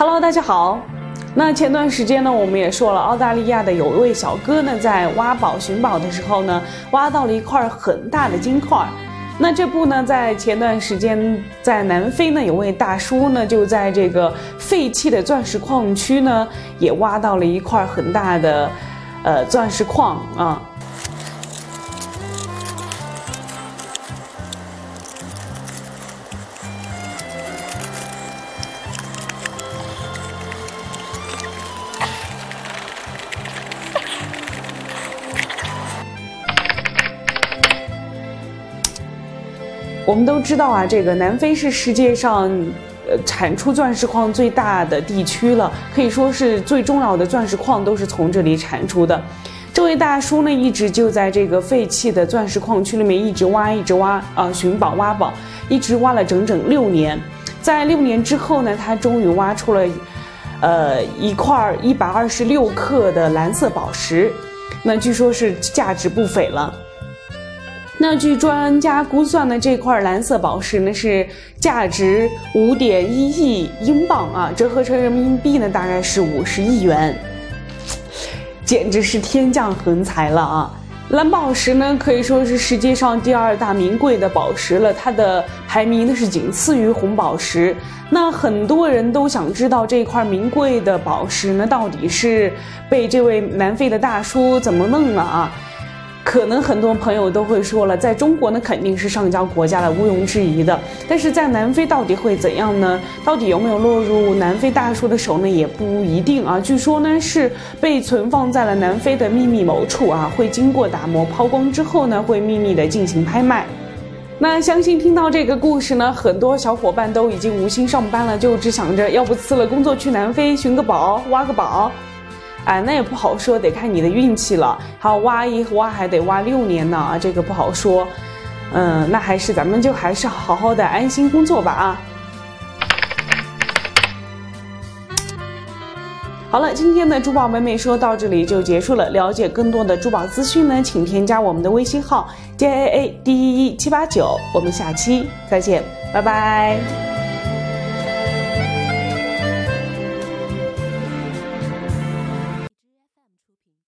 Hello，大家好。那前段时间呢，我们也说了，澳大利亚的有一位小哥呢，在挖宝寻宝的时候呢，挖到了一块很大的金块。那这不呢，在前段时间，在南非呢，有位大叔呢，就在这个废弃的钻石矿区呢，也挖到了一块很大的，呃，钻石矿啊。我们都知道啊，这个南非是世界上，呃，产出钻石矿最大的地区了，可以说是最重要的钻石矿都是从这里产出的。这位大叔呢，一直就在这个废弃的钻石矿区里面一直挖，一直挖，啊，寻宝挖宝，一直挖了整整六年。在六年之后呢，他终于挖出了，呃，一块一百二十六克的蓝色宝石，那据说是价值不菲了。那据专家估算呢，这块蓝色宝石呢是价值五点一亿英镑啊，折合成人民币呢大概是五十亿元，简直是天降横财了啊！蓝宝石呢可以说是世界上第二大名贵的宝石了，它的排名呢是仅次于红宝石。那很多人都想知道这块名贵的宝石呢到底是被这位南非的大叔怎么弄了啊？可能很多朋友都会说了，在中国呢肯定是上交国家的，毋庸置疑的。但是在南非到底会怎样呢？到底有没有落入南非大叔的手呢？也不一定啊。据说呢是被存放在了南非的秘密某处啊，会经过打磨抛光之后呢，会秘密的进行拍卖。那相信听到这个故事呢，很多小伙伴都已经无心上班了，就只想着要不辞了工作去南非寻个宝，挖个宝。哎，那也不好说，得看你的运气了。好，挖一挖还得挖六年呢啊，这个不好说。嗯，那还是咱们就还是好好的安心工作吧啊。好了，今天的珠宝美美说到这里就结束了。了解更多的珠宝资讯呢，请添加我们的微信号 j a a d e e 七八九。我们下期再见，拜拜。